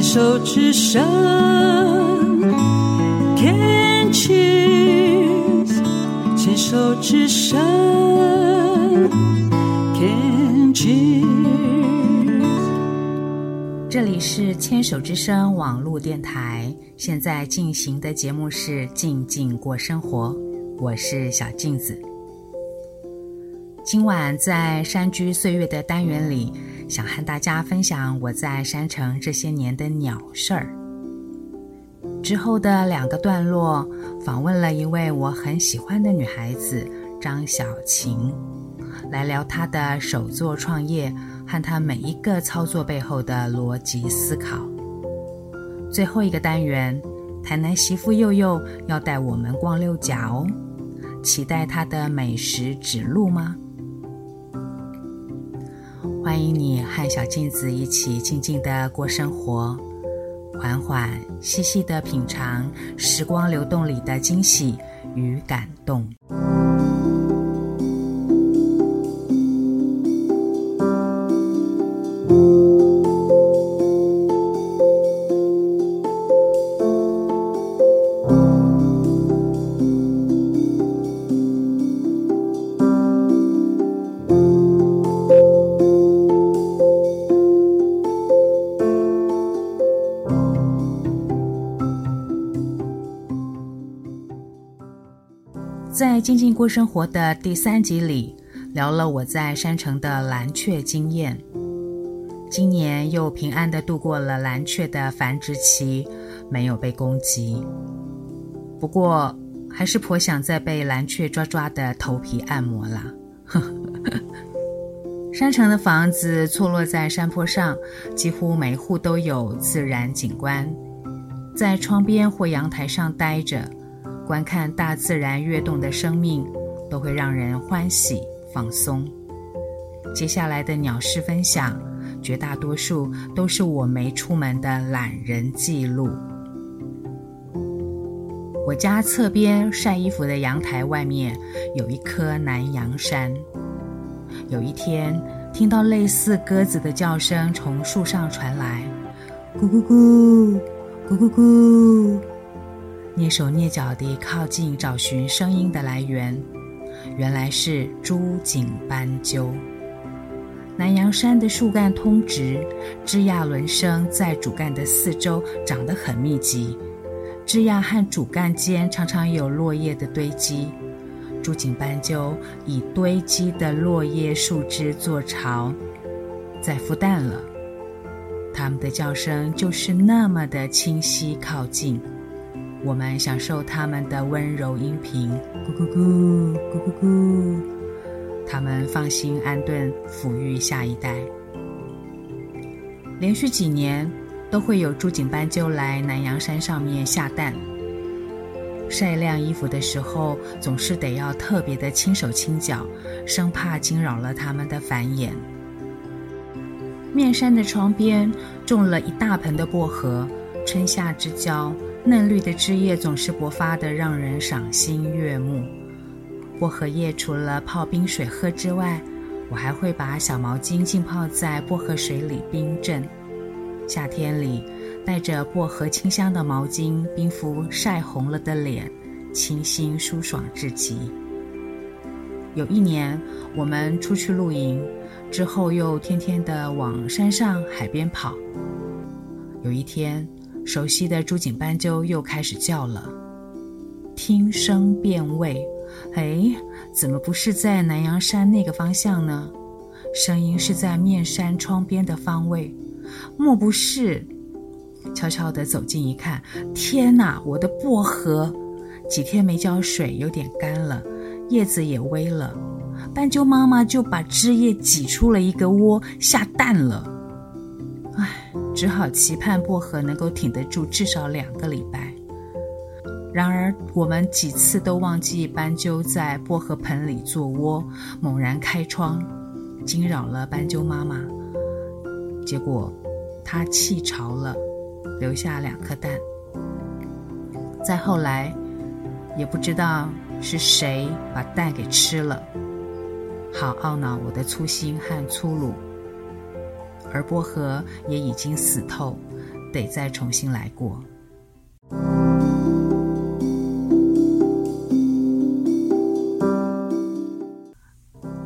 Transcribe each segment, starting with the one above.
牵手之声，Can cheers，牵手之声，Can cheers。这里是牵手之声网络电台，现在进行的节目是《静静过生活》，我是小镜子。今晚在山居岁月的单元里，想和大家分享我在山城这些年的鸟事儿。之后的两个段落，访问了一位我很喜欢的女孩子张小晴，来聊她的手作创业和她每一个操作背后的逻辑思考。最后一个单元，台南媳妇佑佑要带我们逛六甲哦，期待她的美食指路吗？欢迎你和小镜子一起静静的过生活，缓缓细细的品尝时光流动里的惊喜与感动。在静静过生活的第三集里，聊了我在山城的蓝雀经验。今年又平安地度过了蓝雀的繁殖期，没有被攻击。不过，还是颇想再被蓝雀抓抓的头皮按摩啦。山城的房子错落在山坡上，几乎每户都有自然景观，在窗边或阳台上待着。观看大自然跃动的生命，都会让人欢喜放松。接下来的鸟事分享，绝大多数都是我没出门的懒人记录。我家侧边晒衣服的阳台外面有一棵南洋杉。有一天，听到类似鸽子的叫声从树上传来，咕咕咕，咕咕咕。蹑手蹑脚地靠近找寻声音的来源，原来是朱颈斑鸠。南洋杉的树干通直，枝桠轮生在主干的四周长得很密集，枝桠和主干间常常有落叶的堆积。朱颈斑鸠以堆积的落叶树枝做巢，在孵蛋了。它们的叫声就是那么的清晰靠近。我们享受它们的温柔音频，咕咕咕，咕咕咕。它们放心安顿，抚育下一代。连续几年都会有朱颈斑鸠来南洋山上面下蛋。晒晾衣服的时候，总是得要特别的轻手轻脚，生怕惊扰了它们的繁衍。面山的窗边种了一大盆的薄荷，春夏之交。嫩绿的枝叶总是勃发的，让人赏心悦目。薄荷叶除了泡冰水喝之外，我还会把小毛巾浸泡在薄荷水里冰镇。夏天里，带着薄荷清香的毛巾冰敷晒红了的脸，清新舒爽至极。有一年，我们出去露营，之后又天天的往山上海边跑。有一天，熟悉的朱颈斑鸠又开始叫了，听声辨位，哎，怎么不是在南洋山那个方向呢？声音是在面山窗边的方位，莫不是？悄悄地走近一看，天哪，我的薄荷，几天没浇水，有点干了，叶子也微了，斑鸠妈妈就把汁液挤出了一个窝，下蛋了。只好期盼薄荷能够挺得住至少两个礼拜。然而，我们几次都忘记斑鸠在薄荷盆里做窝，猛然开窗，惊扰了斑鸠妈妈。结果，它弃巢了，留下两颗蛋。再后来，也不知道是谁把蛋给吃了，好懊恼我的粗心和粗鲁。而薄荷也已经死透，得再重新来过。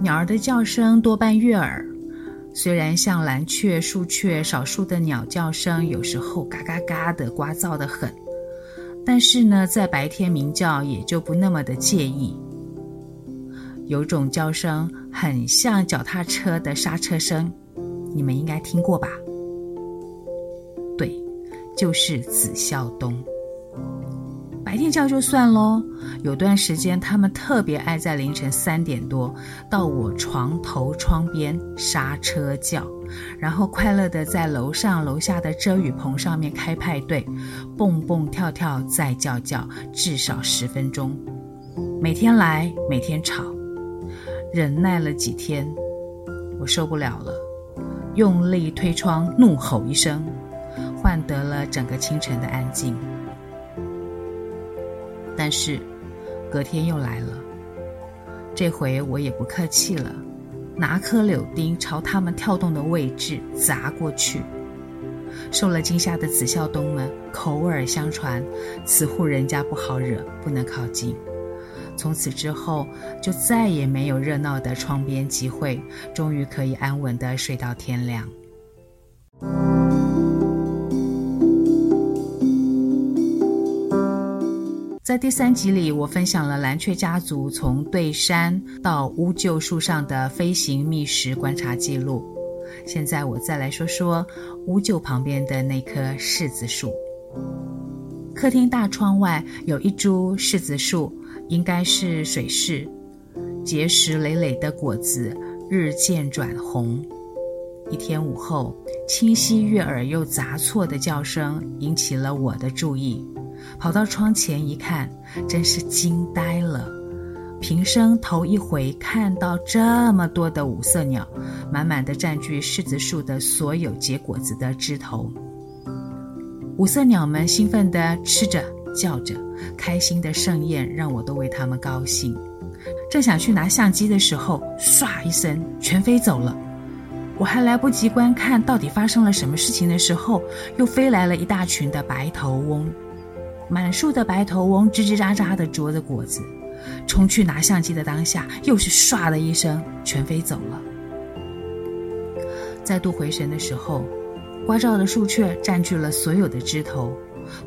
鸟儿的叫声多半悦耳，虽然像蓝雀、树雀少数的鸟叫声有时候嘎嘎嘎的聒噪得很，但是呢，在白天鸣叫也就不那么的介意。有种叫声很像脚踏车的刹车声，你们应该听过吧？对，就是子孝东。白天叫就算喽，有段时间他们特别爱在凌晨三点多到我床头窗边刹车叫，然后快乐的在楼上楼下的遮雨棚上面开派对，蹦蹦跳跳再叫叫，至少十分钟。每天来，每天吵。忍耐了几天，我受不了了，用力推窗，怒吼一声，换得了整个清晨的安静。但是隔天又来了，这回我也不客气了，拿颗柳钉朝他们跳动的位置砸过去。受了惊吓的子孝东们口耳相传，此户人家不好惹，不能靠近。从此之后，就再也没有热闹的窗边集会，终于可以安稳的睡到天亮。在第三集里，我分享了蓝雀家族从对山到乌桕树上的飞行觅食观察记录。现在我再来说说乌桕旁边的那棵柿子树。客厅大窗外有一株柿子树。应该是水柿，结实累累的果子日渐转红。一天午后，清晰悦耳又杂错的叫声引起了我的注意，跑到窗前一看，真是惊呆了。平生头一回看到这么多的五色鸟，满满的占据柿子树的所有结果子的枝头。五色鸟们兴奋地吃着。叫着，开心的盛宴让我都为他们高兴。正想去拿相机的时候，唰一声，全飞走了。我还来不及观看到底发生了什么事情的时候，又飞来了一大群的白头翁。满树的白头翁吱吱喳喳的啄着果子，冲去拿相机的当下，又是唰的一声，全飞走了。再度回神的时候，聒噪的树鹊占据了所有的枝头。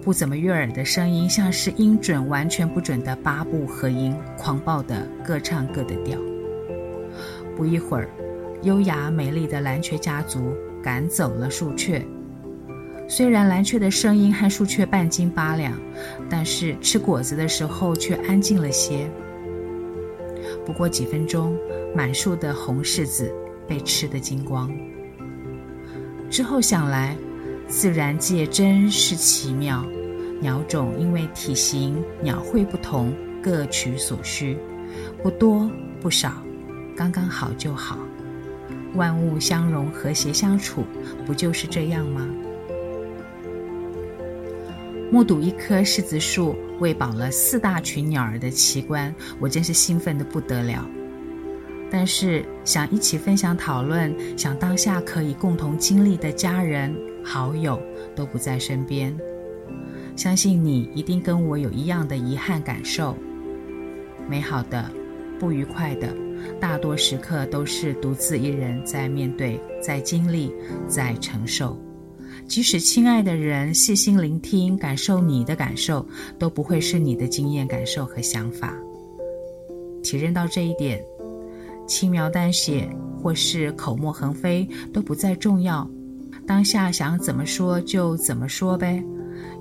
不怎么悦耳的声音，像是音准完全不准的八部合音，狂暴的各唱各的调。不一会儿，优雅美丽的蓝雀家族赶走了树雀。虽然蓝雀的声音和树雀半斤八两，但是吃果子的时候却安静了些。不过几分钟，满树的红柿子被吃得精光。之后想来，自然界真是奇妙，鸟种因为体型、鸟喙不同，各取所需，不多不少，刚刚好就好。万物相融，和谐相处，不就是这样吗？目睹一棵柿子树喂饱了四大群鸟儿的奇观，我真是兴奋得不得了。但是想一起分享讨论，想当下可以共同经历的家人。好友都不在身边，相信你一定跟我有一样的遗憾感受。美好的、不愉快的，大多时刻都是独自一人在面对、在经历、在承受。即使亲爱的人细心聆听、感受你的感受，都不会是你的经验、感受和想法。体认到这一点，轻描淡写或是口沫横飞都不再重要。当下想怎么说就怎么说呗，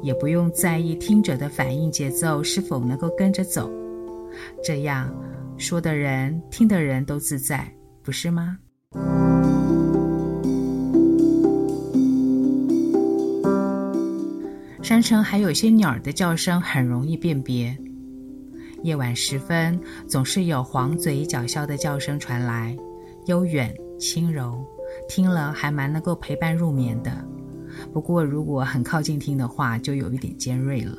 也不用在意听者的反应节奏是否能够跟着走，这样说的人、听的人都自在，不是吗？山城还有些鸟儿的叫声很容易辨别，夜晚时分总是有黄嘴角鸮的叫声传来，悠远轻柔。听了还蛮能够陪伴入眠的，不过如果很靠近听的话，就有一点尖锐了。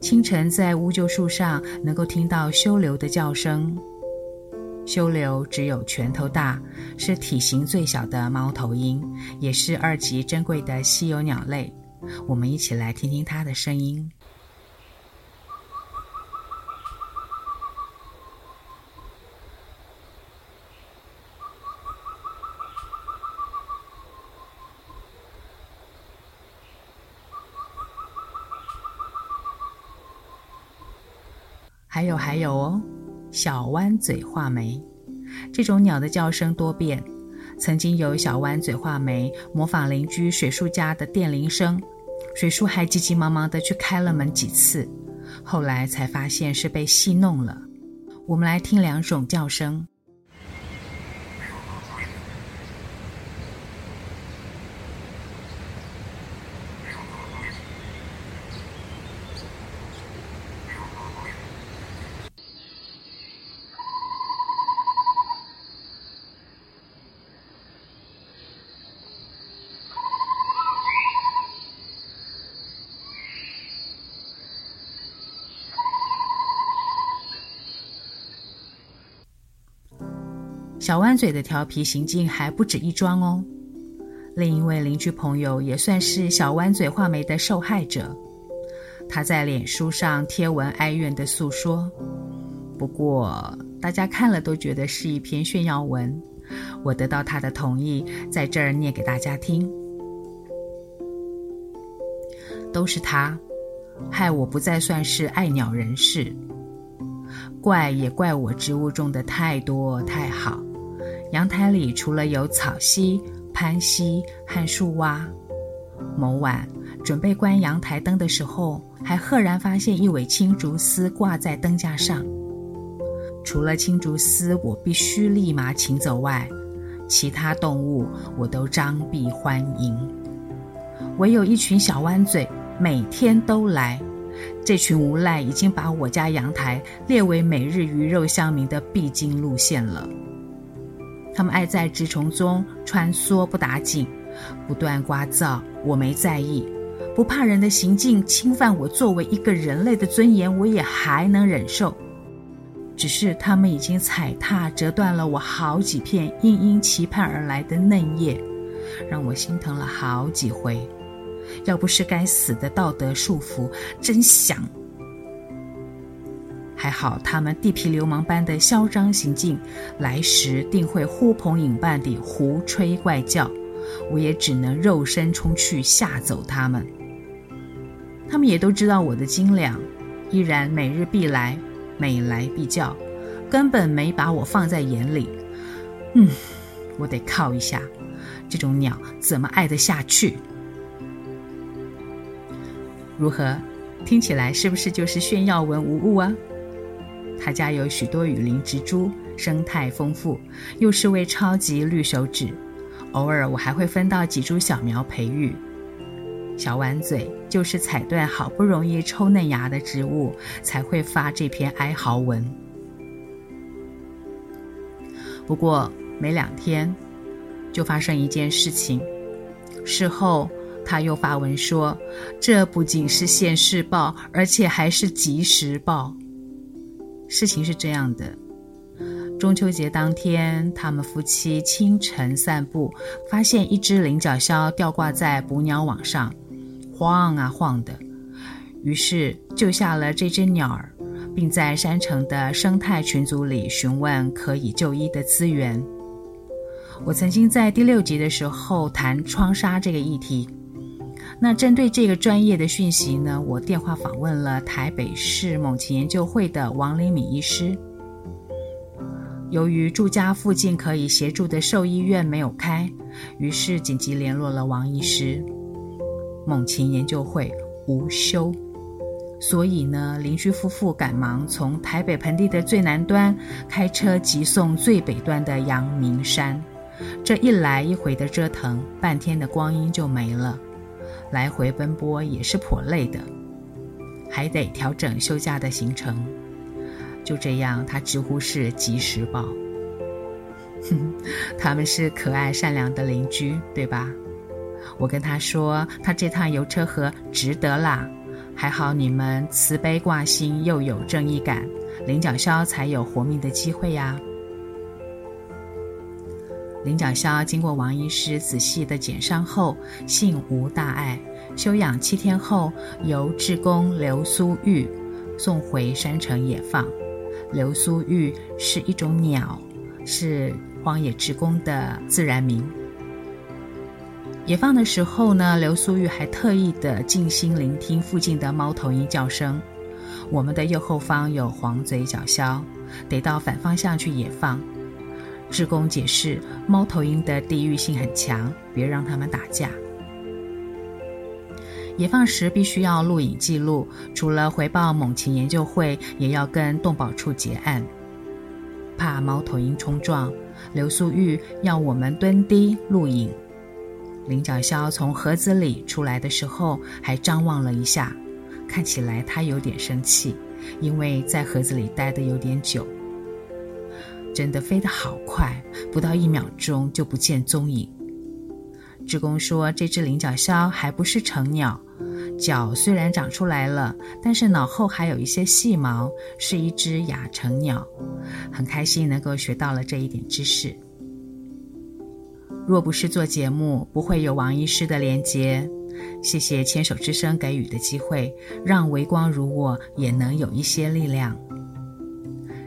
清晨在乌桕树上能够听到修流的叫声，修流只有拳头大，是体型最小的猫头鹰，也是二级珍贵的稀有鸟类。我们一起来听听它的声音。还有还有哦，小弯嘴画眉，这种鸟的叫声多变。曾经有小弯嘴画眉模仿邻居水树家的电铃声，水树还急急忙忙地去开了门几次，后来才发现是被戏弄了。我们来听两种叫声。小弯嘴的调皮行径还不止一桩哦。另一位邻居朋友也算是小弯嘴画眉的受害者，他在脸书上贴文哀怨地诉说。不过大家看了都觉得是一篇炫耀文，我得到他的同意，在这儿念给大家听。都是他，害我不再算是爱鸟人士，怪也怪我植物种的太多太好。阳台里除了有草席、攀席和树蛙，某晚准备关阳台灯的时候，还赫然发现一尾青竹丝挂在灯架上。除了青竹丝我必须立马请走外，其他动物我都张臂欢迎。唯有一群小弯嘴每天都来，这群无赖已经把我家阳台列为每日鱼肉乡民的必经路线了。他们爱在植丛中穿梭不打紧，不断刮噪，我没在意。不怕人的行径侵犯我作为一个人类的尊严，我也还能忍受。只是他们已经踩踏折断了我好几片殷殷期盼而来的嫩叶，让我心疼了好几回。要不是该死的道德束缚，真想。还好，他们地痞流氓般的嚣张行径，来时定会呼朋引伴地胡吹怪叫，我也只能肉身冲去吓走他们。他们也都知道我的斤两，依然每日必来，每来必叫，根本没把我放在眼里。嗯，我得靠一下，这种鸟怎么爱得下去？如何？听起来是不是就是炫耀文无误啊？他家有许多雨林植株，生态丰富，又是位超级绿手指。偶尔我还会分到几株小苗培育。小碗嘴就是踩断好不容易抽嫩芽的植物，才会发这篇哀嚎文。不过没两天，就发生一件事情。事后他又发文说，这不仅是现世报，而且还是即时报。事情是这样的，中秋节当天，他们夫妻清晨散步，发现一只菱角鸮吊挂在捕鸟网上，晃啊晃的，于是救下了这只鸟儿，并在山城的生态群组里询问可以就医的资源。我曾经在第六集的时候谈窗纱这个议题。那针对这个专业的讯息呢，我电话访问了台北市猛禽研究会的王礼敏医师。由于住家附近可以协助的兽医院没有开，于是紧急联络了王医师。猛禽研究会无休，所以呢，邻居夫妇赶忙从台北盆地的最南端开车急送最北端的阳明山。这一来一回的折腾，半天的光阴就没了。来回奔波也是颇累的，还得调整休假的行程。就这样，他直呼是及时报。哼，他们是可爱善良的邻居，对吧？我跟他说，他这趟油车河值得啦。还好你们慈悲挂心，又有正义感，林角鸮才有活命的机会呀。领角鸮经过王医师仔细的检伤后，幸无大碍。休养七天后，由志工刘苏玉送回山城野放。刘苏玉是一种鸟，是荒野志工的自然名。野放的时候呢，刘苏玉还特意的静心聆听附近的猫头鹰叫声。我们的右后方有黄嘴角鸮，得到反方向去野放。志工解释，猫头鹰的地域性很强，别让它们打架。野放时必须要录影记录，除了回报猛禽研究会，也要跟动保处结案。怕猫头鹰冲撞，刘素玉要我们蹲低录影。林角鸮从盒子里出来的时候，还张望了一下，看起来他有点生气，因为在盒子里待得有点久。真的飞得好快，不到一秒钟就不见踪影。志工说，这只菱角鸮还不是成鸟，脚虽然长出来了，但是脑后还有一些细毛，是一只亚成鸟。很开心能够学到了这一点知识。若不是做节目，不会有王医师的连接。谢谢牵手之声给予的机会，让微光如我也能有一些力量。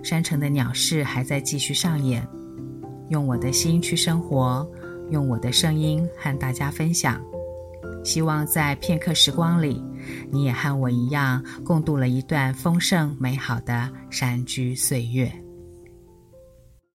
山城的鸟事还在继续上演，用我的心去生活，用我的声音和大家分享。希望在片刻时光里，你也和我一样，共度了一段丰盛美好的山居岁月。